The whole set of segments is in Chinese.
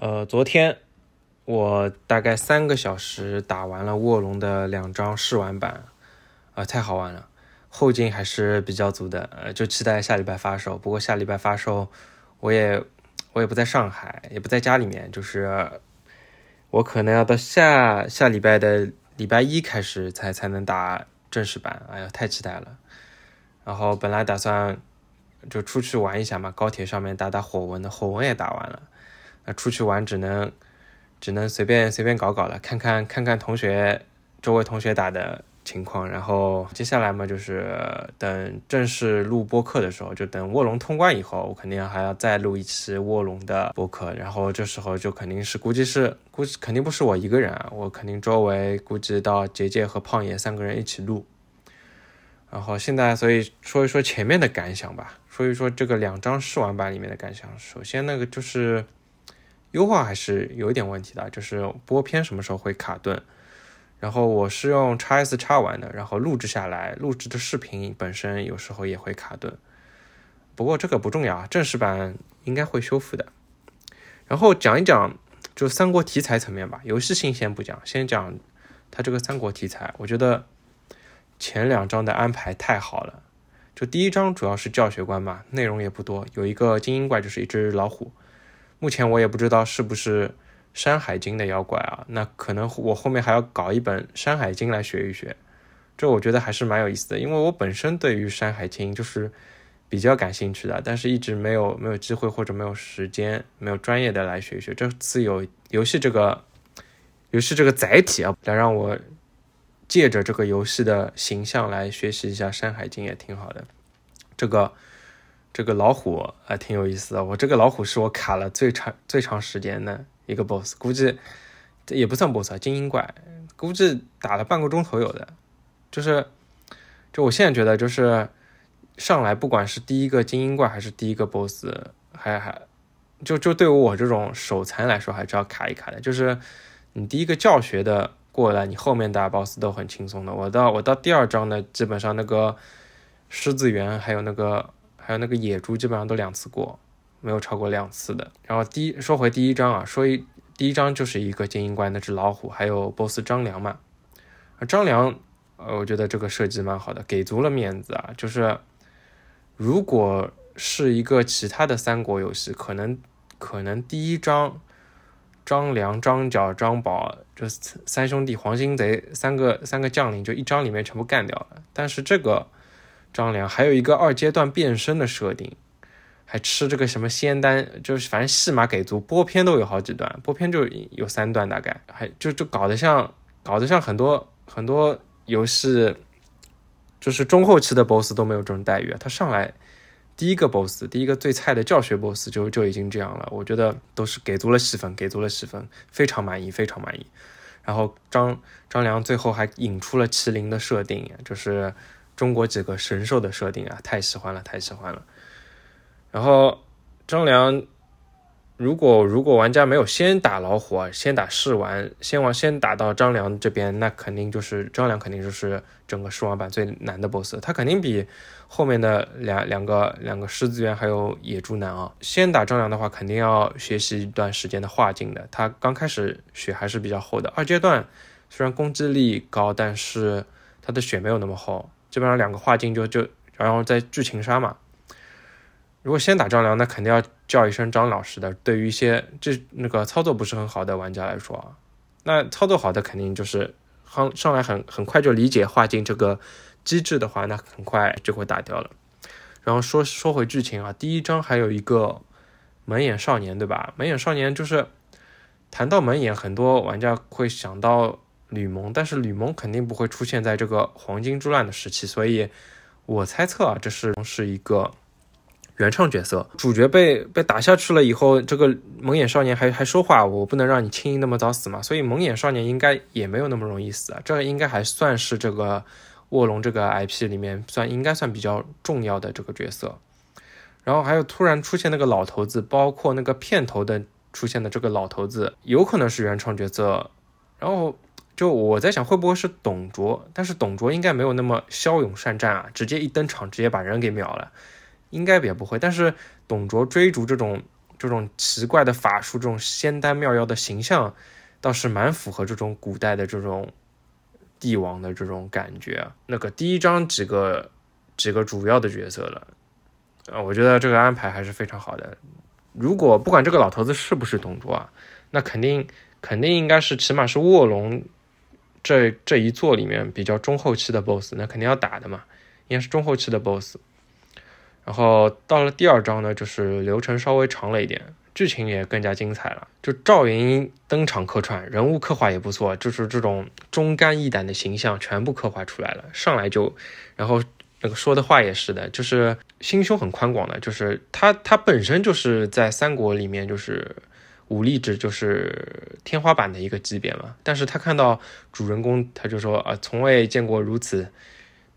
呃，昨天我大概三个小时打完了卧龙的两张试玩版，啊，太好玩了，后劲还是比较足的，呃，就期待下礼拜发售。不过下礼拜发售，我也我也不在上海，也不在家里面，就是我可能要到下下礼拜的礼拜一开始才才能打正式版。哎呀，太期待了。然后本来打算。就出去玩一下嘛，高铁上面打打火纹的，火纹也打完了。出去玩只能只能随便随便搞搞了，看看看看同学周围同学打的情况。然后接下来嘛，就是等正式录播客的时候，就等卧龙通关以后，我肯定还要再录一期卧龙的播客。然后这时候就肯定是估计是估计肯定不是我一个人啊，我肯定周围估计到杰杰和胖爷三个人一起录。然后现在所以说一说前面的感想吧。说一说这个两张试玩版里面的感想，首先那个就是优化还是有一点问题的，就是播片什么时候会卡顿。然后我是用 x S 叉玩的，然后录制下来，录制的视频本身有时候也会卡顿。不过这个不重要啊，正式版应该会修复的。然后讲一讲就三国题材层面吧，游戏性先不讲，先讲它这个三国题材。我觉得前两章的安排太好了。就第一章主要是教学关嘛，内容也不多，有一个精英怪就是一只老虎，目前我也不知道是不是山海经的妖怪啊，那可能我后面还要搞一本山海经来学一学，这我觉得还是蛮有意思的，因为我本身对于山海经就是比较感兴趣的，但是一直没有没有机会或者没有时间，没有专业的来学一学，这次有游戏这个游戏这个载体啊，来让我。借着这个游戏的形象来学习一下《山海经》也挺好的。这个这个老虎还挺有意思的。我这个老虎是我卡了最长最长时间的一个 BOSS，估计这也不算 BOSS，精英怪，估计打了半个钟头有的。就是，就我现在觉得，就是上来不管是第一个精英怪还是第一个 BOSS，还还就就对于我这种手残来说，还是要卡一卡的。就是你第一个教学的。过来，你后面打 boss 都很轻松的。我到我到第二章呢，基本上那个狮子园还有那个还有那个野猪，基本上都两次过，没有超过两次的。然后第一说回第一章啊，说一第一章就是一个精英怪那只老虎，还有 boss 张良嘛。张良，呃，我觉得这个设计蛮好的，给足了面子啊。就是如果是一个其他的三国游戏，可能可能第一章。张良、张角、张宝这三兄弟黄金贼三个三个将领就一章里面全部干掉了。但是这个张良还有一个二阶段变身的设定，还吃这个什么仙丹，就是反正戏码给足，播片都有好几段，播片就有三段大概，还就就搞得像搞得像很多很多游戏，就是中后期的 BOSS 都没有这种待遇，他上来。第一个 boss，第一个最菜的教学 boss 就就已经这样了，我觉得都是给足了戏份，给足了戏份，非常满意，非常满意。然后张张良最后还引出了麒麟的设定，就是中国几个神兽的设定啊，太喜欢了，太喜欢了。然后张良。如果如果玩家没有先打老虎，先打试玩，先玩先打到张良这边，那肯定就是张良肯定就是整个试玩版最难的 BOSS，他肯定比后面的两两个两个狮子园还有野猪难啊。先打张良的话，肯定要学习一段时间的画境的，他刚开始血还是比较厚的。二阶段虽然攻击力高，但是他的血没有那么厚，基本上两个画境就就然后再剧情杀嘛。如果先打张良，那肯定要叫一声张老师的。对于一些这那个操作不是很好的玩家来说啊，那操作好的肯定就是上上来很很快就理解画境这个机制的话，那很快就会打掉了。然后说说回剧情啊，第一章还有一个蒙眼少年，对吧？蒙眼少年就是谈到蒙眼，很多玩家会想到吕蒙，但是吕蒙肯定不会出现在这个黄金之乱的时期，所以我猜测啊，这是是一个。原创角色，主角被被打下去了以后，这个蒙眼少年还还说话，我不能让你轻易那么早死嘛，所以蒙眼少年应该也没有那么容易死啊，这应该还算是这个卧龙这个 IP 里面算应该算比较重要的这个角色。然后还有突然出现那个老头子，包括那个片头的出现的这个老头子，有可能是原创角色。然后就我在想会不会是董卓，但是董卓应该没有那么骁勇善战啊，直接一登场直接把人给秒了。应该也不会，但是董卓追逐这种这种奇怪的法术，这种仙丹妙药的形象，倒是蛮符合这种古代的这种帝王的这种感觉。那个第一章几个几个主要的角色了，啊，我觉得这个安排还是非常好的。如果不管这个老头子是不是董卓啊，那肯定肯定应该是起码是卧龙这这一座里面比较中后期的 BOSS，那肯定要打的嘛，应该是中后期的 BOSS。然后到了第二章呢，就是流程稍微长了一点，剧情也更加精彩了。就赵云登场客串，人物刻画也不错，就是这种忠肝义胆的形象全部刻画出来了。上来就，然后那个说的话也是的，就是心胸很宽广的，就是他他本身就是在三国里面就是武力值就是天花板的一个级别嘛。但是他看到主人公，他就说啊，从未见过如此。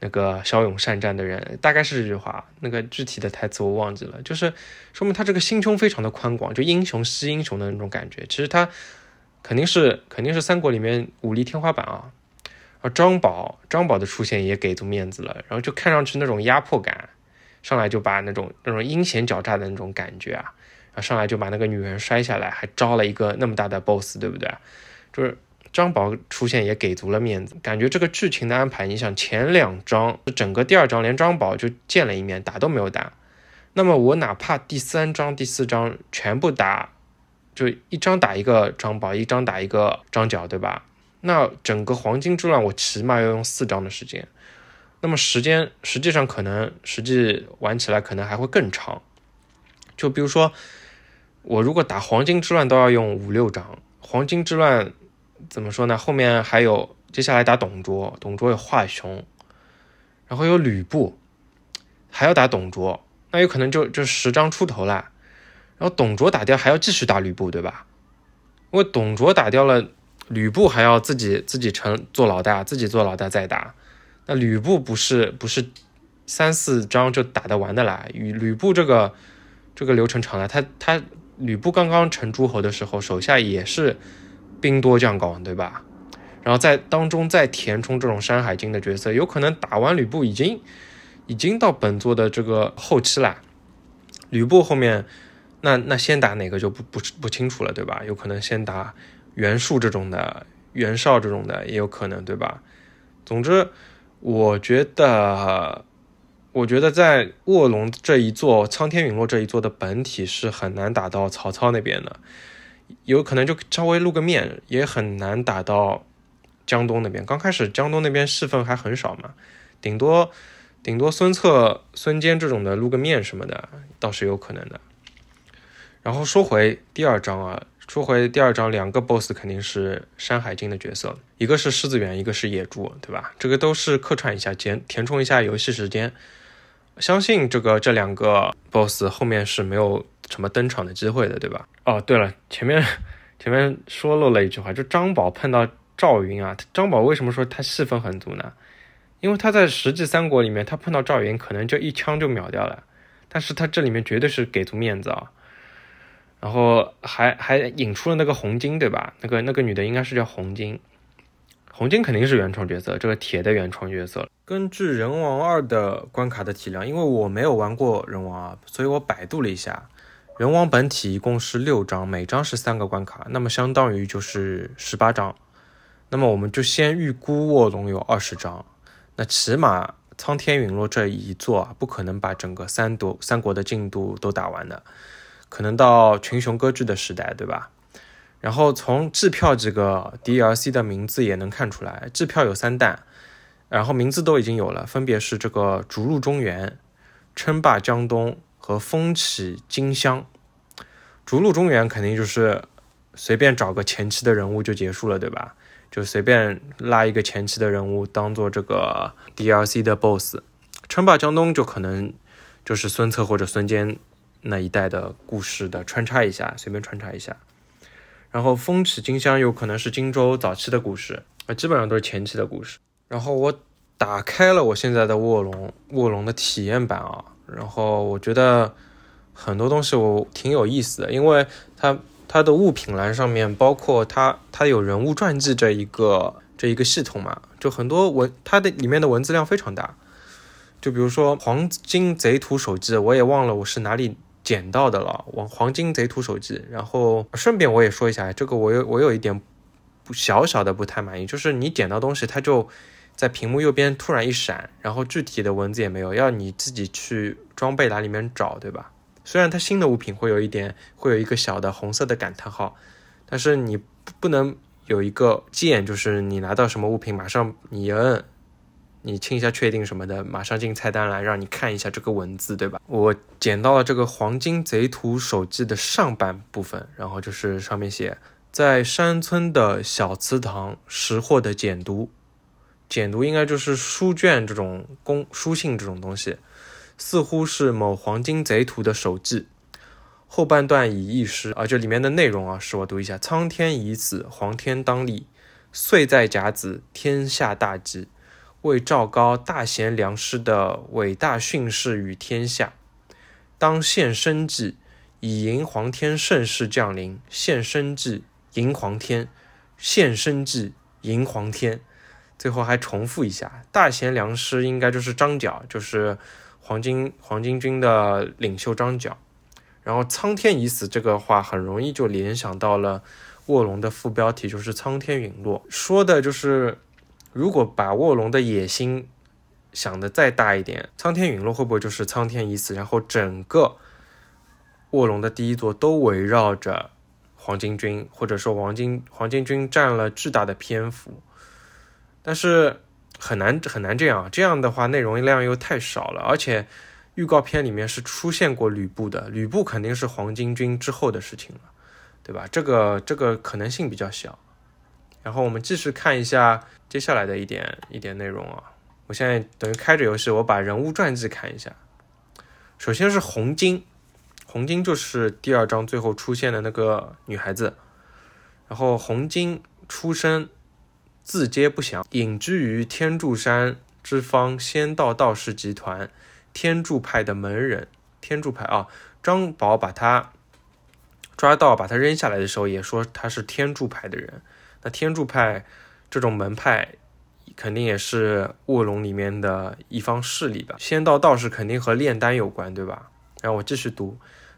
那个骁勇善战的人，大概是这句话。那个具体的台词我忘记了，就是说明他这个心胸非常的宽广，就英雄惜英雄的那种感觉。其实他肯定是肯定是三国里面武力天花板啊。而张宝张宝的出现也给足面子了，然后就看上去那种压迫感，上来就把那种那种阴险狡诈的那种感觉啊，然后上来就把那个女人摔下来，还招了一个那么大的 boss，对不对？就是。张宝出现也给足了面子，感觉这个剧情的安排，你想前两章整个第二章连张宝就见了一面，打都没有打，那么我哪怕第三章、第四章全部打，就一张打一个张宝，一张打一个张角，对吧？那整个黄金之乱我起码要用四章的时间，那么时间实际上可能实际玩起来可能还会更长，就比如说我如果打黄金之乱都要用五六张，黄金之乱。怎么说呢？后面还有接下来打董卓，董卓有华雄，然后有吕布，还要打董卓，那有可能就就十张出头了。然后董卓打掉，还要继续打吕布，对吧？因为董卓打掉了，吕布还要自己自己成做老大，自己做老大再打。那吕布不是不是三四张就打得完的啦？与吕布这个这个流程长了，他他吕布刚刚成诸侯的时候，手下也是。兵多将广，对吧？然后在当中再填充这种《山海经》的角色，有可能打完吕布已经已经到本作的这个后期了。吕布后面那那先打哪个就不不不清楚了，对吧？有可能先打袁术这种的，袁绍这种的也有可能，对吧？总之，我觉得我觉得在卧龙这一座、苍天陨落这一座的本体是很难打到曹操那边的。有可能就稍微露个面，也很难打到江东那边。刚开始江东那边戏份还很少嘛，顶多顶多孙策、孙坚这种的露个面什么的，倒是有可能的。然后说回第二章啊，说回第二章，两个 BOSS 肯定是《山海经》的角色，一个是狮子猿，一个是野猪，对吧？这个都是客串一下，填填充一下游戏时间。相信这个这两个 BOSS 后面是没有。什么登场的机会的，对吧？哦，对了，前面 前面说漏了一句话，就张宝碰到赵云啊，张宝为什么说他戏份很足呢？因为他在实际三国里面，他碰到赵云可能就一枪就秒掉了，但是他这里面绝对是给足面子啊，然后还还引出了那个红巾，对吧？那个那个女的应该是叫红巾，红巾肯定是原创角色，这个铁的原创角色。根据人王二的关卡的体量，因为我没有玩过人王二，所以我百度了一下。人王本体一共是六章，每章是三个关卡，那么相当于就是十八章。那么我们就先预估卧龙有二十章，那起码苍天陨落这一座啊，不可能把整个三国三国的进度都打完的，可能到群雄割据的时代，对吧？然后从制票这个 DLC 的名字也能看出来，制票有三弹，然后名字都已经有了，分别是这个逐鹿中原、称霸江东。和风起金乡，逐鹿中原肯定就是随便找个前期的人物就结束了，对吧？就随便拉一个前期的人物当做这个 DLC 的 BOSS。称霸江东就可能就是孙策或者孙坚那一代的故事的穿插一下，随便穿插一下。然后风起金乡有可能是荆州早期的故事，啊，基本上都是前期的故事。然后我打开了我现在的卧龙卧龙的体验版啊。然后我觉得很多东西我挺有意思的，因为它它的物品栏上面包括它它有人物传记这一个这一个系统嘛，就很多文它的里面的文字量非常大。就比如说黄金贼徒手记，我也忘了我是哪里捡到的了，《黄黄金贼图手记》。然后顺便我也说一下，这个我有我有一点小小的不太满意，就是你捡到东西，它就在屏幕右边突然一闪，然后具体的文字也没有，要你自己去装备栏里面找，对吧？虽然它新的物品会有一点会有一个小的红色的感叹号，但是你不能有一个键，就是你拿到什么物品，马上你一摁。你清一下确定什么的，马上进菜单栏，让你看一下这个文字，对吧？我捡到了这个《黄金贼图手记》的上半部分，然后就是上面写，在山村的小祠堂拾获的简读，简读应该就是书卷这种公书信这种东西，似乎是某黄金贼图的手记。后半段以一诗啊，这里面的内容啊，是我读一下：苍天已死，黄天当立，岁在甲子，天下大吉。为赵高大贤良师的伟大训示于天下，当献生计以迎黄天盛世降临。献生计迎黄天，献生计迎黄天。最后还重复一下，大贤良师应该就是张角，就是黄巾黄巾军的领袖张角。然后苍天已死这个话很容易就联想到了卧龙的副标题，就是苍天陨落，说的就是。如果把卧龙的野心想的再大一点，苍天陨落会不会就是苍天已死？然后整个卧龙的第一座都围绕着黄巾军，或者说黄巾黄巾军占了巨大的篇幅，但是很难很难这样，这样的话内容量又太少了，而且预告片里面是出现过吕布的，吕布肯定是黄巾军之后的事情了，对吧？这个这个可能性比较小。然后我们继续看一下接下来的一点一点内容啊！我现在等于开着游戏，我把人物传记看一下。首先是红巾，红巾就是第二章最后出现的那个女孩子。然后红巾出生字皆不详，隐居于天柱山之方仙道道士集团天柱派的门人。天柱派啊，张宝把他抓到，把他扔下来的时候，也说他是天柱派的人。那天柱派这种门派，肯定也是卧龙里面的一方势力吧？仙道道士肯定和炼丹有关，对吧？然后我继续读，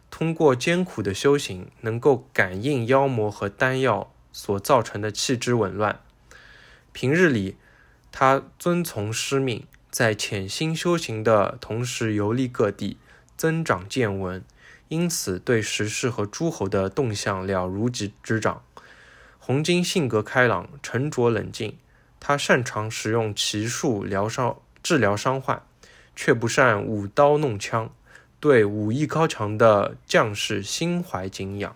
通过艰苦的修行，能够感应妖魔和丹药所造成的气之紊乱。平日里，他遵从师命，在潜心修行的同时游历各地，增长见闻，因此对时事和诸侯的动向了如指掌。红巾性格开朗、沉着冷静，他擅长使用奇术疗伤、治疗伤患，却不善舞刀弄枪，对武艺高强的将士心怀敬仰。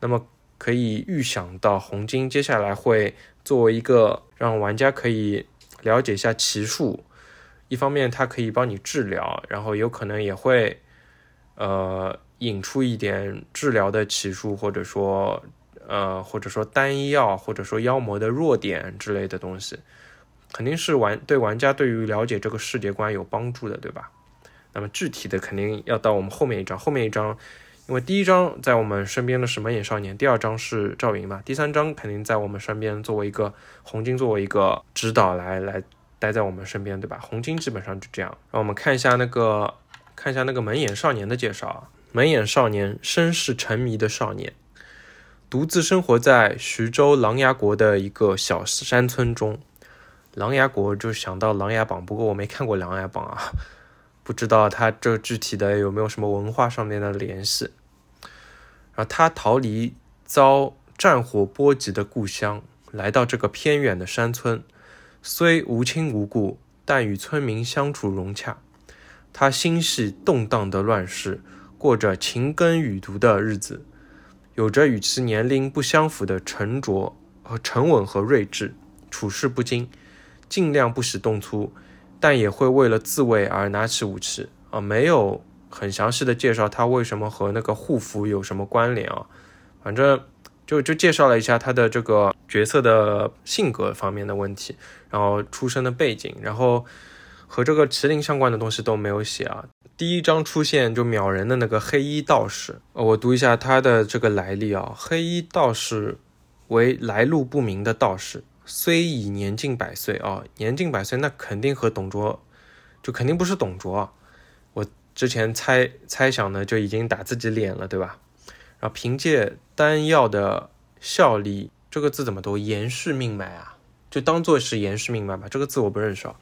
那么可以预想到，红巾接下来会作为一个让玩家可以了解一下奇术，一方面它可以帮你治疗，然后有可能也会呃引出一点治疗的奇术，或者说。呃，或者说丹药，或者说妖魔的弱点之类的东西，肯定是玩对玩家对于了解这个世界观有帮助的，对吧？那么具体的肯定要到我们后面一章，后面一章，因为第一章在我们身边的是蒙眼少年，第二章是赵云嘛，第三章肯定在我们身边作为一个红巾，作为一个指导来来待在我们身边，对吧？红巾基本上就这样。让我们看一下那个看一下那个门眼少年的介绍，门眼少年，身世沉迷的少年。独自生活在徐州琅琊国的一个小山村中，琅琊国就想到《琅琊榜》，不过我没看过《琅琊榜》啊，不知道它这具体的有没有什么文化上面的联系。然后他逃离遭战火波及的故乡，来到这个偏远的山村，虽无亲无故，但与村民相处融洽。他心系动荡的乱世，过着勤耕雨读的日子。有着与其年龄不相符的沉着和沉稳和睿智，处事不惊，尽量不使动粗，但也会为了自卫而拿起武器啊。没有很详细的介绍他为什么和那个护符有什么关联啊，反正就就介绍了一下他的这个角色的性格方面的问题，然后出生的背景，然后和这个麒麟相关的东西都没有写啊。第一章出现就秒人的那个黑衣道士，呃，我读一下他的这个来历啊。黑衣道士为来路不明的道士，虽已年近百岁啊，年近百岁那肯定和董卓就肯定不是董卓啊。之前猜猜想呢就已经打自己脸了，对吧？然后凭借丹药的效力，这个字怎么读？延氏命脉啊，就当做是延氏命脉吧。这个字我不认识啊。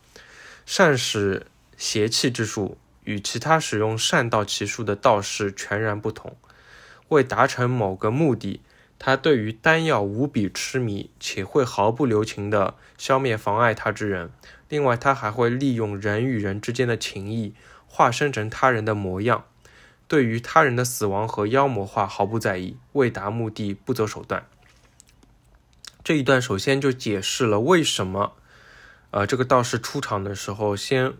善使邪气之术，与其他使用善道奇术的道士全然不同。为达成某个目的，他对于丹药无比痴迷，且会毫不留情地消灭妨碍他之人。另外，他还会利用人与人之间的情谊，化身成他人的模样。对于他人的死亡和妖魔化毫不在意，为达目的不择手段。这一段首先就解释了为什么，呃，这个道士出场的时候先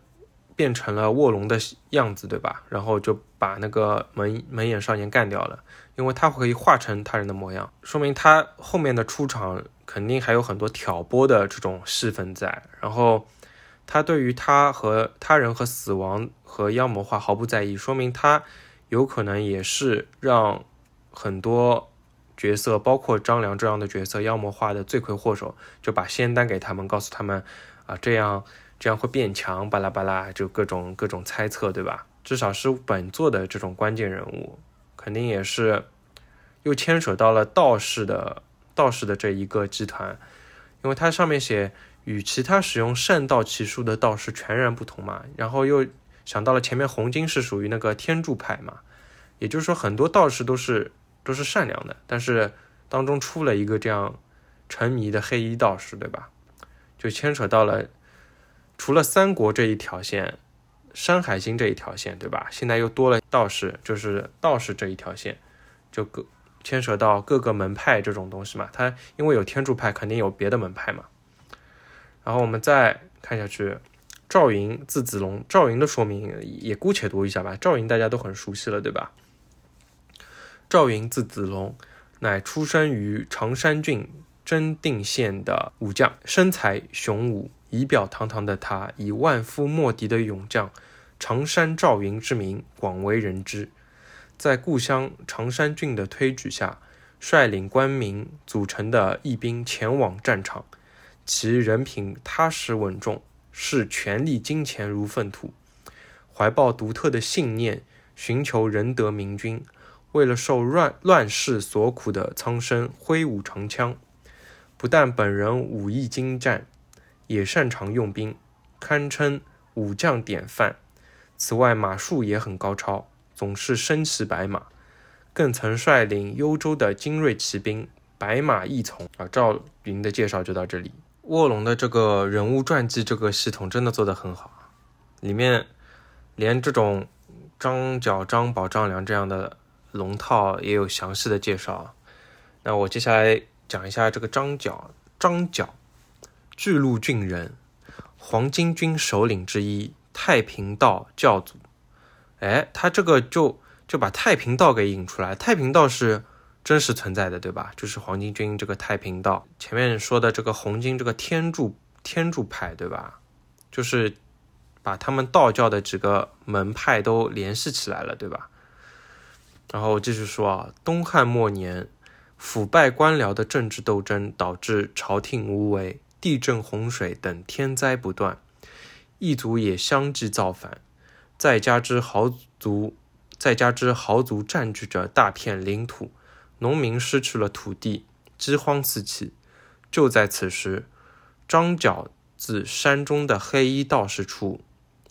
变成了卧龙的样子，对吧？然后就把那个门门眼少年干掉了，因为他可以化成他人的模样，说明他后面的出场肯定还有很多挑拨的这种戏份在。然后他对于他和他人和死亡和妖魔化毫不在意，说明他。有可能也是让很多角色，包括张良这样的角色妖魔化的罪魁祸首，就把仙丹给他们，告诉他们啊，这样这样会变强，巴拉巴拉，就各种各种猜测，对吧？至少是本作的这种关键人物，肯定也是又牵扯到了道士的道士的这一个集团，因为它上面写与其他使用善道奇术的道士全然不同嘛，然后又。想到了前面红巾是属于那个天柱派嘛，也就是说很多道士都是都是善良的，但是当中出了一个这样沉迷的黑衣道士，对吧？就牵扯到了除了三国这一条线，山海经这一条线，对吧？现在又多了道士，就是道士这一条线，就各牵扯到各个门派这种东西嘛。他因为有天柱派，肯定有别的门派嘛。然后我们再看下去。赵云字子龙，赵云的说明也姑且读一下吧。赵云大家都很熟悉了，对吧？赵云字子龙，乃出生于常山郡真定县的武将，身材雄武，仪表堂堂的他，以万夫莫敌的勇将常山赵云之名广为人知。在故乡常山郡的推举下，率领官民组成的义兵前往战场，其人品踏实稳重。视权力金钱如粪土，怀抱独特的信念，寻求仁德明君。为了受乱乱世所苦的苍生，挥舞长枪。不但本人武艺精湛，也擅长用兵，堪称武将典范。此外，马术也很高超，总是身骑白马，更曾率领幽州的精锐骑兵白马义从。啊，赵云的介绍就到这里。卧龙的这个人物传记这个系统真的做得很好，里面连这种张角、张宝、张良这样的龙套也有详细的介绍。那我接下来讲一下这个张角。张角，巨鹿郡人，黄巾军首领之一，太平道教主。哎，他这个就就把太平道给引出来。太平道是。真实存在的，对吧？就是黄巾军这个太平道，前面说的这个红巾这个天柱天柱派，对吧？就是把他们道教的几个门派都联系起来了，对吧？然后继续说啊，东汉末年，腐败官僚的政治斗争导致朝廷无为、地震、洪水等天灾不断，异族也相继造反，再加之豪族，再加之豪族占据着大片领土。农民失去了土地，饥荒四起。就在此时，张角自山中的黑衣道士处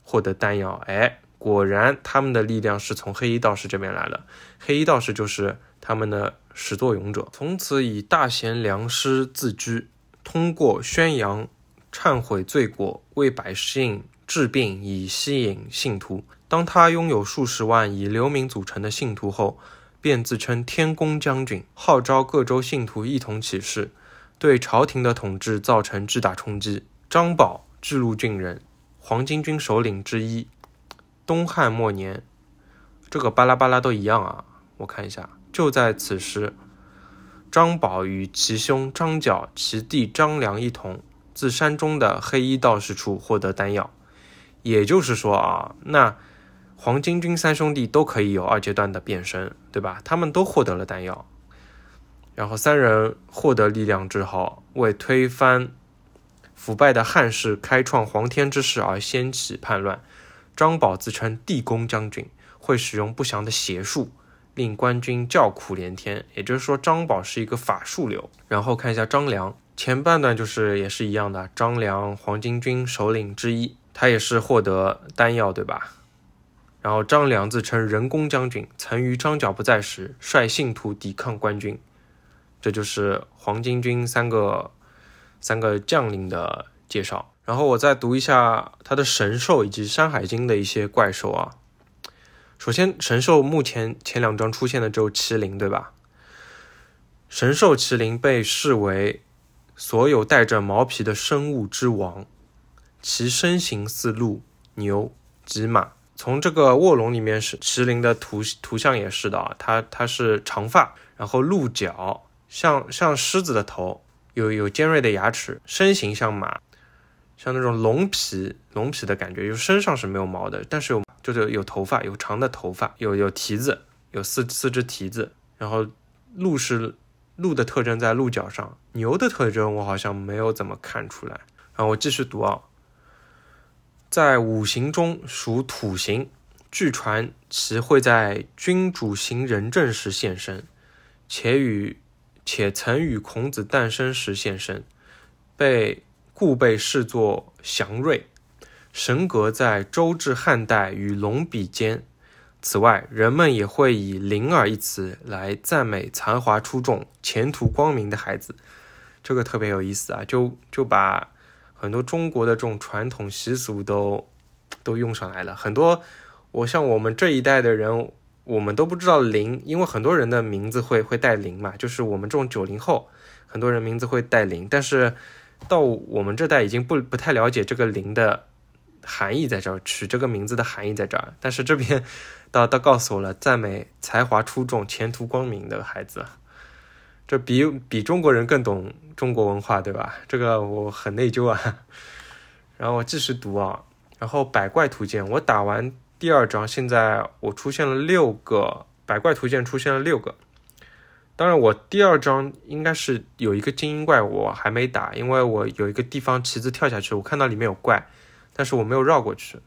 获得丹药。哎，果然他们的力量是从黑衣道士这边来的。黑衣道士就是他们的始作俑者。从此以大贤良师自居，通过宣扬忏悔罪过、为百姓治病以吸引信徒。当他拥有数十万以流民组成的信徒后，便自称天公将军，号召各州信徒一同起事，对朝廷的统治造成巨大冲击。张宝，巨鹿郡人，黄巾军首领之一。东汉末年，这个巴拉巴拉都一样啊。我看一下，就在此时，张宝与其兄张角、其弟张良一同自山中的黑衣道士处获得丹药。也就是说啊，那。黄巾军三兄弟都可以有二阶段的变身，对吧？他们都获得了丹药，然后三人获得力量之后，为推翻腐败的汉室、开创黄天之势而掀起叛乱。张宝自称地公将军，会使用不祥的邪术，令官军叫苦连天。也就是说，张宝是一个法术流。然后看一下张良，前半段就是也是一样的，张良黄巾军首领之一，他也是获得丹药，对吧？然后张良自称人工将军，曾于张角不在时率信徒抵抗官军。这就是黄巾军三个三个将领的介绍。然后我再读一下他的神兽以及《山海经》的一些怪兽啊。首先，神兽目前前两章出现的只有麒麟，对吧？神兽麒麟被视为所有带着毛皮的生物之王，其身形似鹿、牛及马。从这个卧龙里面是麒麟的图图像也是的啊，它它是长发，然后鹿角，像像狮子的头，有有尖锐的牙齿，身形像马。像那种龙皮龙皮的感觉，就身上是没有毛的，但是有就是有头发，有长的头发，有有蹄子，有四四只蹄子。然后鹿是鹿的特征在鹿角上，牛的特征我好像没有怎么看出来。然后我继续读啊，在五行中属土行，据传其会在君主行仁政时现身，且与且曾与孔子诞生时现身，被。故被视作祥瑞，神格在周至汉代与龙比肩。此外，人们也会以“灵儿”一词来赞美才华出众、前途光明的孩子。这个特别有意思啊，就就把很多中国的这种传统习俗都都用上来了。很多我像我们这一代的人，我们都不知道“灵”，因为很多人的名字会会带“灵”嘛，就是我们这种九零后，很多人名字会带“灵”，但是。到我们这代已经不不太了解这个“灵”的含义在这儿，取这个名字的含义在这儿。但是这边倒倒告诉我了，赞美才华出众、前途光明的孩子，这比比中国人更懂中国文化，对吧？这个我很内疚啊。然后我继续读啊，然后百怪图鉴，我打完第二章，现在我出现了六个百怪图鉴，出现了六个。当然，我第二章应该是有一个精英怪，我还没打，因为我有一个地方旗子跳下去，我看到里面有怪，但是我没有绕过去，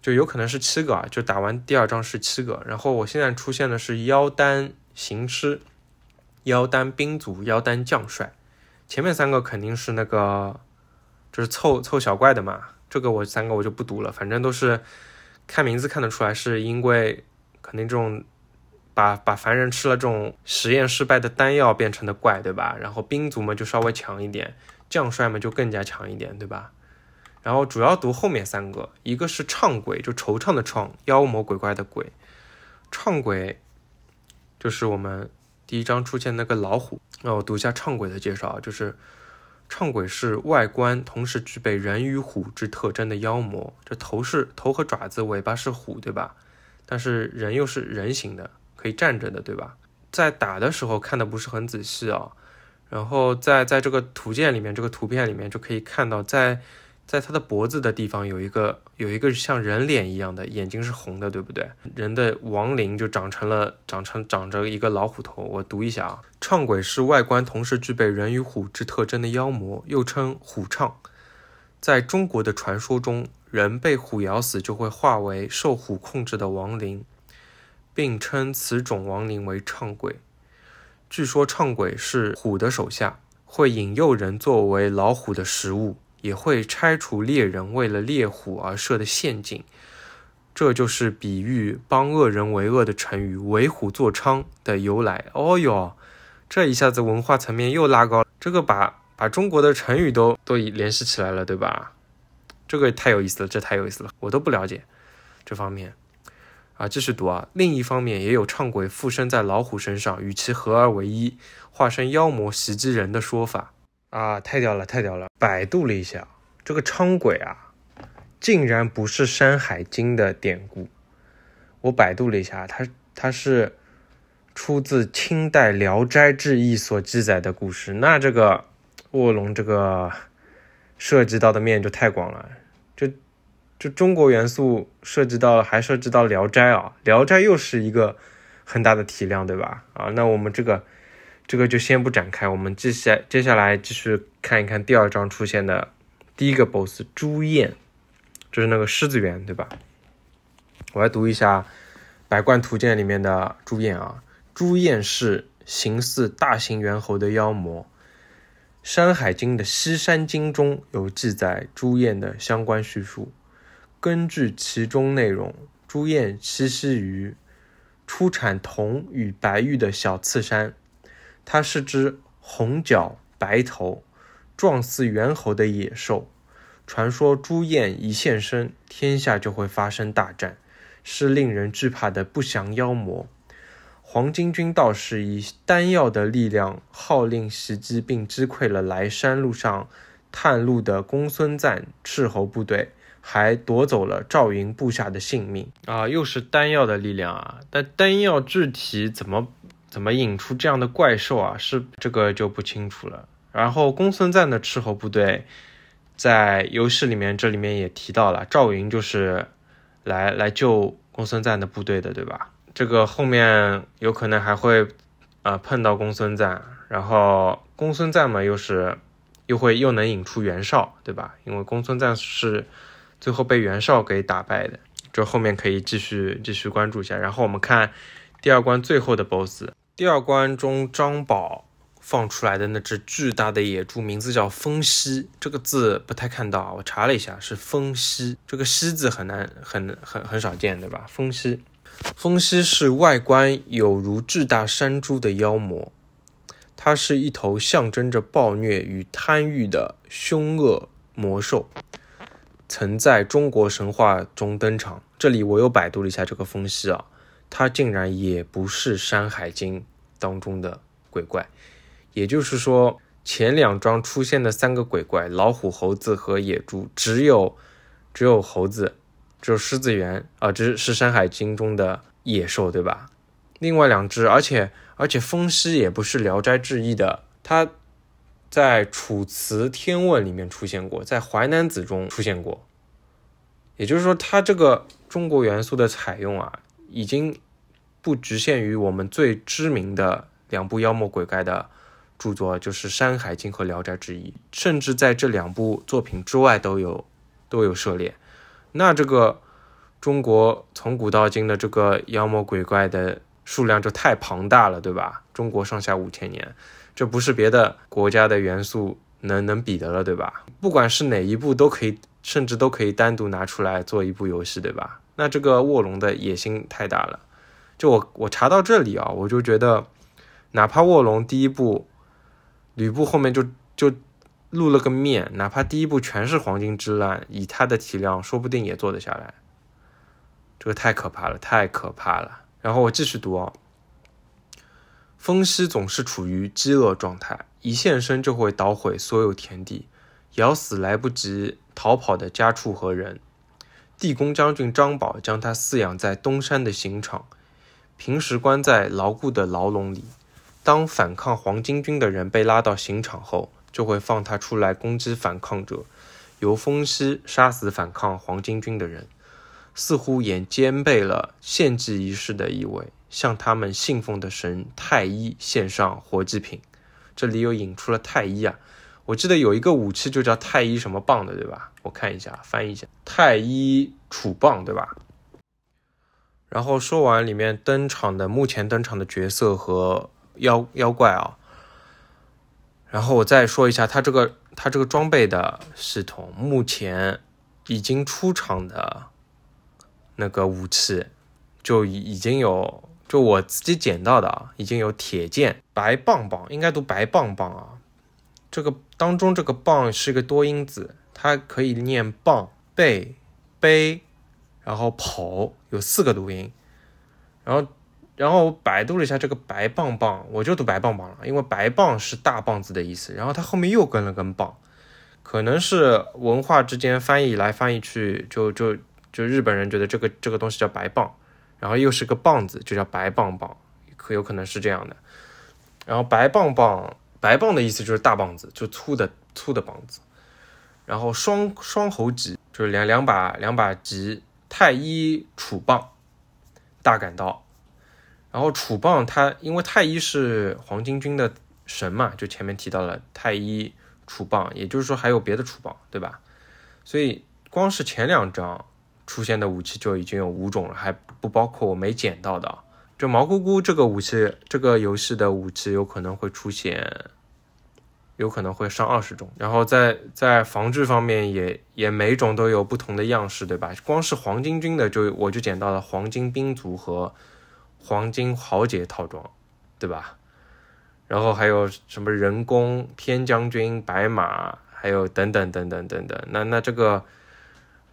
就有可能是七个啊。就打完第二章是七个，然后我现在出现的是妖丹行尸、妖丹兵卒、妖丹将帅，前面三个肯定是那个就是凑凑小怪的嘛，这个我三个我就不读了，反正都是看名字看得出来是因为肯定这种。把把凡人吃了这种实验失败的丹药变成的怪，对吧？然后兵卒们就稍微强一点，将帅们就更加强一点，对吧？然后主要读后面三个，一个是唱鬼，就惆怅的怅，妖魔鬼怪的鬼。唱鬼就是我们第一章出现那个老虎。那我读一下唱鬼的介绍啊，就是唱鬼是外观同时具备人与虎之特征的妖魔，这头是头和爪子，尾巴是虎，对吧？但是人又是人形的。可以站着的，对吧？在打的时候看的不是很仔细啊，然后在在这个图鉴里面，这个图片里面就可以看到，在在他的脖子的地方有一个有一个像人脸一样的眼睛是红的，对不对？人的亡灵就长成了长成长着一个老虎头。我读一下啊，唱鬼是外观同时具备人与虎之特征的妖魔，又称虎唱。在中国的传说中，人被虎咬死就会化为受虎控制的亡灵。并称此种亡灵为唱鬼。据说唱鬼是虎的手下，会引诱人作为老虎的食物，也会拆除猎人为了猎虎而设的陷阱。这就是比喻帮恶人为恶的成语“为虎作伥”的由来。哦哟，这一下子文化层面又拉高了，这个把把中国的成语都都联系起来了，对吧？这个太有意思了，这太有意思了，我都不了解这方面。啊，继续读啊！另一方面，也有唱鬼附身在老虎身上，与其合而为一，化身妖魔袭击人的说法啊！太屌了，太屌了！百度了一下，这个唱鬼啊，竟然不是《山海经》的典故。我百度了一下，它它是出自清代《聊斋志异》所记载的故事。那这个卧龙这个涉及到的面就太广了，就。就中国元素涉及到了，还涉及到《聊斋》啊，《聊斋》又是一个很大的体量，对吧？啊，那我们这个这个就先不展开，我们接下接下来继续看一看第二章出现的第一个 BOSS 朱燕，就是那个狮子园，对吧？我来读一下百怪图鉴》里面的朱厌啊，朱厌是形似大型猿猴的妖魔，《山海经》的《西山经》中有记载朱厌的相关叙述。根据其中内容，朱厌栖息于出产铜与白玉的小次山，它是只红脚白头、状似猿猴的野兽。传说朱厌一现身，天下就会发生大战，是令人惧怕的不祥妖魔。黄巾军道士以丹药的力量号令袭击，并击溃了来山路上探路的公孙瓒斥候部队，还夺走了赵云部下的性命。啊，又是丹药的力量啊！但丹药具体怎么怎么引出这样的怪兽啊？是这个就不清楚了。然后公孙瓒的斥候部队。在游戏里面，这里面也提到了赵云就是来来救公孙瓒的部队的，对吧？这个后面有可能还会啊碰到公孙瓒，然后公孙瓒嘛又是又会又能引出袁绍，对吧？因为公孙瓒是最后被袁绍给打败的，这后面可以继续继续关注一下。然后我们看第二关最后的 BOSS，第二关中张宝。放出来的那只巨大的野猪名字叫风息，这个字不太看到啊，我查了一下是风息，这个息字很难很很很少见，对吧？风息，风息是外观有如巨大山猪的妖魔，它是一头象征着暴虐与贪欲的凶恶魔兽，曾在中国神话中登场。这里我又百度了一下这个风息啊，它竟然也不是《山海经》当中的鬼怪。也就是说，前两章出现的三个鬼怪——老虎、猴子和野猪，只有只有猴子，只有狮子猿啊，这是《山海经》中的野兽，对吧？另外两只，而且而且风息也不是《聊斋志异》的，它在《楚辞天问》里面出现过，在《淮南子》中出现过。也就是说，它这个中国元素的采用啊，已经不局限于我们最知名的两部妖魔鬼怪的。著作就是《山海经》和《聊斋志异》，甚至在这两部作品之外都有都有涉猎。那这个中国从古到今的这个妖魔鬼怪的数量就太庞大了，对吧？中国上下五千年，这不是别的国家的元素能能比的了，对吧？不管是哪一部都可以，甚至都可以单独拿出来做一部游戏，对吧？那这个卧龙的野心太大了。就我我查到这里啊，我就觉得，哪怕卧龙第一部。吕布后面就就露了个面，哪怕第一部全是黄金之乱，以他的体量，说不定也做得下来。这个太可怕了，太可怕了。然后我继续读啊，风息总是处于饥饿状态，一现身就会捣毁所有田地，咬死来不及逃跑的家畜和人。地宫将军张宝将他饲养在东山的刑场，平时关在牢固的牢笼里。当反抗黄巾军的人被拉到刑场后，就会放他出来攻击反抗者，由风息杀死反抗黄巾军的人，似乎也兼备了献祭仪式的意味，向他们信奉的神太一献上活祭品。这里又引出了太一啊，我记得有一个武器就叫太一什么棒的，对吧？我看一下，翻译一下，太一楚棒，对吧？然后说完里面登场的目前登场的角色和。妖妖怪啊，然后我再说一下，它这个它这个装备的系统，目前已经出场的那个武器就已已经有，就我自己捡到的啊，已经有铁剑、白棒棒，应该读白棒棒啊。这个当中这个棒是一个多音字，它可以念棒、背、背，然后跑，有四个读音，然后。然后我百度了一下这个白棒棒，我就读白棒棒了，因为白棒是大棒子的意思。然后它后面又跟了根棒，可能是文化之间翻译来翻译去，就就就日本人觉得这个这个东西叫白棒，然后又是个棒子，就叫白棒棒，可有可能是这样的。然后白棒棒，白棒的意思就是大棒子，就粗的粗的棒子。然后双双猴戟就是两两把两把戟，太一楚棒，大杆刀。然后楚棒，它因为太一是黄巾军的神嘛，就前面提到了太一楚棒，也就是说还有别的楚棒，对吧？所以光是前两章出现的武器就已经有五种了，还不包括我没捡到的。就毛姑姑这个武器，这个游戏的武器有可能会出现，有可能会上二十种。然后在在防治方面也也每种都有不同的样式，对吧？光是黄巾军的就我就捡到了黄金兵卒和黄金豪杰套装，对吧？然后还有什么人工天将军、白马，还有等等等等等等。那那这个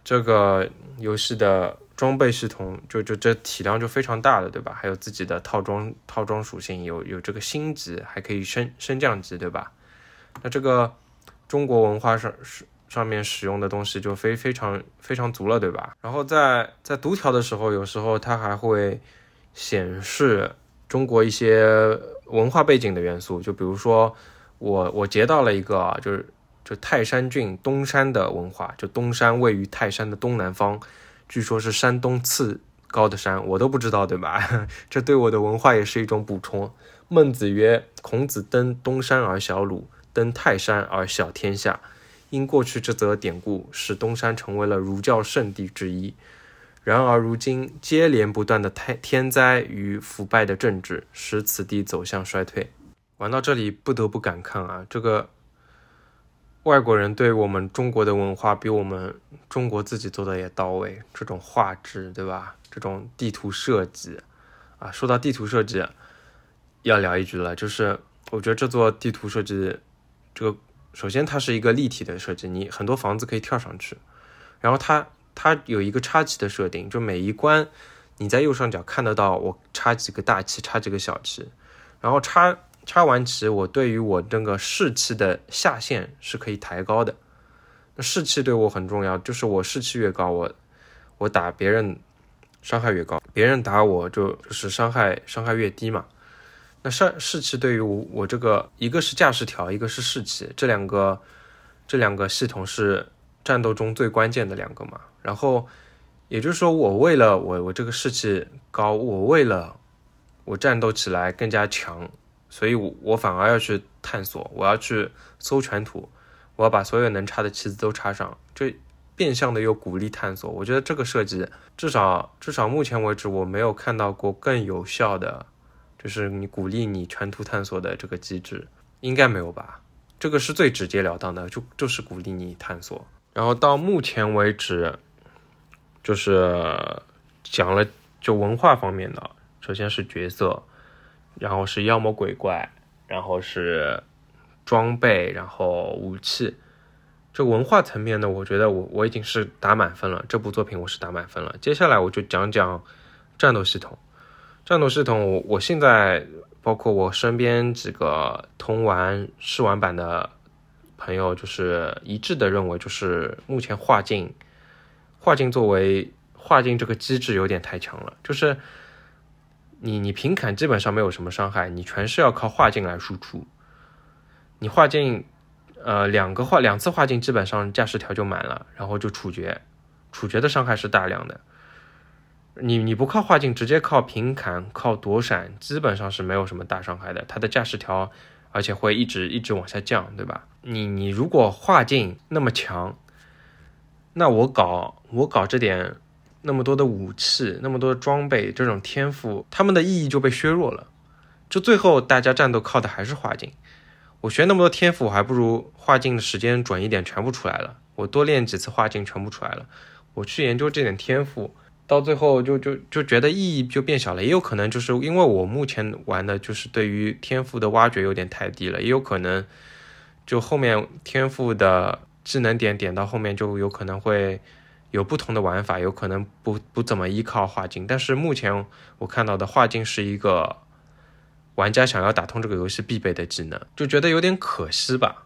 这个游戏的。装备系统就就这体量就非常大了，对吧？还有自己的套装套装属性，有有这个星级，还可以升升降级，对吧？那这个中国文化上上上面使用的东西就非非常非常足了，对吧？然后在在读条的时候，有时候它还会显示中国一些文化背景的元素，就比如说我我截到了一个，啊就是就泰山郡东山的文化，就东山位于泰山的东南方。据说是山东次高的山，我都不知道，对吧？这对我的文化也是一种补充。孟子曰：“孔子登东山而小鲁，登泰山而小天下。”因过去这则典故，使东山成为了儒教圣地之一。然而如今接连不断的天天灾与腐败的政治，使此地走向衰退。玩到这里，不得不感叹啊，这个。外国人对我们中国的文化比我们中国自己做的也到位，这种画质，对吧？这种地图设计，啊，说到地图设计，要聊一句了，就是我觉得这座地图设计，这个首先它是一个立体的设计，你很多房子可以跳上去，然后它它有一个插旗的设定，就每一关你在右上角看得到我插几个大旗，插几个小旗，然后插。插完旗，我对于我这个士气的下限是可以抬高的。那士气对我很重要，就是我士气越高，我我打别人伤害越高，别人打我就就是伤害伤害越低嘛。那士士气对于我我这个一个是架势条，一个是士气，这两个这两个系统是战斗中最关键的两个嘛。然后也就是说，我为了我我这个士气高，我为了我战斗起来更加强。所以，我我反而要去探索，我要去搜全图，我要把所有能插的旗子都插上，这变相的又鼓励探索。我觉得这个设计，至少至少目前为止，我没有看到过更有效的，就是你鼓励你全图探索的这个机制，应该没有吧？这个是最直截了当的，就就是鼓励你探索。然后到目前为止，就是讲了就文化方面的，首先是角色。然后是妖魔鬼怪，然后是装备，然后武器。这文化层面呢，我觉得我我已经是打满分了。这部作品我是打满分了。接下来我就讲讲战斗系统。战斗系统，我我现在包括我身边几个通玩试玩版的朋友，就是一致的认为，就是目前画境，画境作为画境这个机制有点太强了，就是。你你平砍基本上没有什么伤害，你全是要靠化境来输出。你化境，呃，两个化两次化境基本上驾驶条就满了，然后就处决，处决的伤害是大量的。你你不靠化境，直接靠平砍、靠躲闪，基本上是没有什么大伤害的。它的驾驶条，而且会一直一直往下降，对吧？你你如果化境那么强，那我搞我搞这点。那么多的武器，那么多的装备，这种天赋，他们的意义就被削弱了。就最后大家战斗靠的还是画境。我学那么多天赋，我还不如画境的时间准一点，全部出来了。我多练几次画境，全部出来了。我去研究这点天赋，到最后就就就觉得意义就变小了。也有可能就是因为我目前玩的就是对于天赋的挖掘有点太低了，也有可能就后面天赋的技能点点到后面就有可能会。有不同的玩法，有可能不不怎么依靠画境，但是目前我看到的画境是一个玩家想要打通这个游戏必备的技能，就觉得有点可惜吧。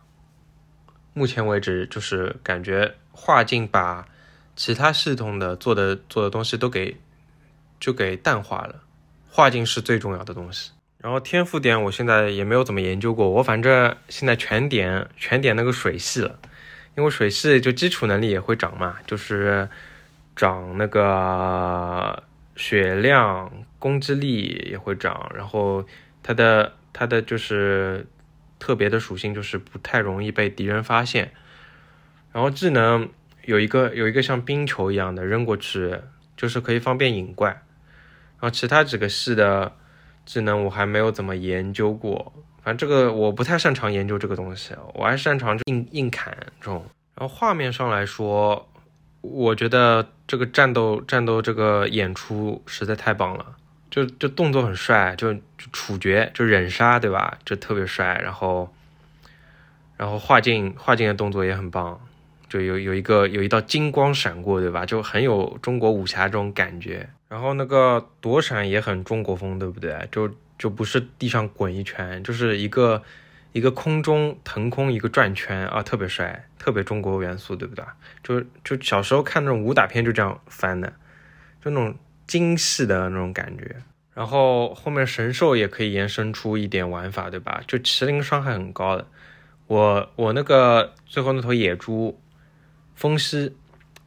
目前为止，就是感觉画境把其他系统的做的做的东西都给就给淡化了，画境是最重要的东西。然后天赋点我现在也没有怎么研究过，我反正现在全点全点那个水系了。因为水系就基础能力也会涨嘛，就是涨那个血量、攻击力也会涨，然后它的它的就是特别的属性就是不太容易被敌人发现，然后技能有一个有一个像冰球一样的扔过去，就是可以方便引怪。然后其他几个系的技能我还没有怎么研究过，反正这个我不太擅长研究这个东西，我还擅长硬硬砍这种。然后画面上来说，我觉得这个战斗战斗这个演出实在太棒了，就就动作很帅，就就处决就忍杀对吧？就特别帅，然后然后画境画境的动作也很棒。就有有一个有一道金光闪过，对吧？就很有中国武侠这种感觉。然后那个躲闪也很中国风，对不对？就就不是地上滚一圈，就是一个一个空中腾空一个转圈啊，特别帅，特别中国元素，对不对？就就小时候看那种武打片就这样翻的，就那种精细的那种感觉。然后后面神兽也可以延伸出一点玩法，对吧？就麒麟伤害很高的，我我那个最后那头野猪。风息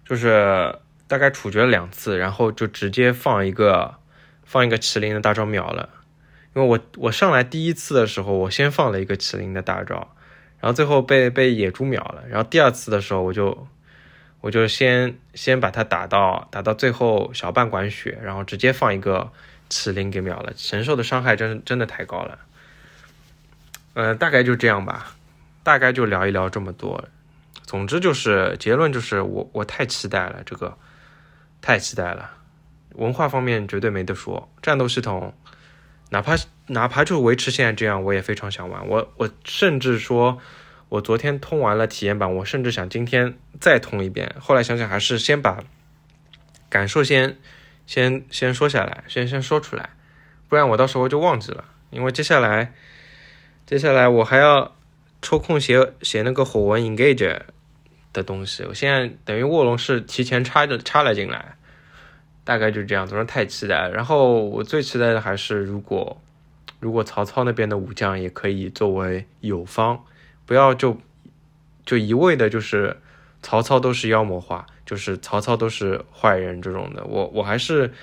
就是大概处决了两次，然后就直接放一个放一个麒麟的大招秒了。因为我我上来第一次的时候，我先放了一个麒麟的大招，然后最后被被野猪秒了。然后第二次的时候，我就我就先先把它打到打到最后小半管血，然后直接放一个麒麟给秒了。神兽的伤害真真的太高了。呃，大概就这样吧，大概就聊一聊这么多。总之就是结论就是我我太期待了这个，太期待了，文化方面绝对没得说，战斗系统，哪怕哪怕就维持现在这样，我也非常想玩。我我甚至说，我昨天通完了体验版，我甚至想今天再通一遍。后来想想还是先把感受先先先说下来，先先说出来，不然我到时候就忘记了。因为接下来接下来我还要抽空写写那个火纹 engage。的东西，我现在等于卧龙是提前插着插了进来，大概就是这样，总是太期待。然后我最期待的还是，如果如果曹操那边的武将也可以作为友方，不要就就一味的就是曹操都是妖魔化，就是曹操都是坏人这种的。我我还是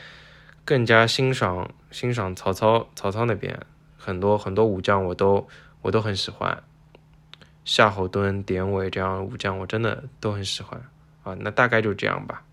更加欣赏欣赏曹操曹操那边很多很多武将，我都我都很喜欢。夏侯惇、典韦这样武将，我真的都很喜欢啊。那大概就这样吧。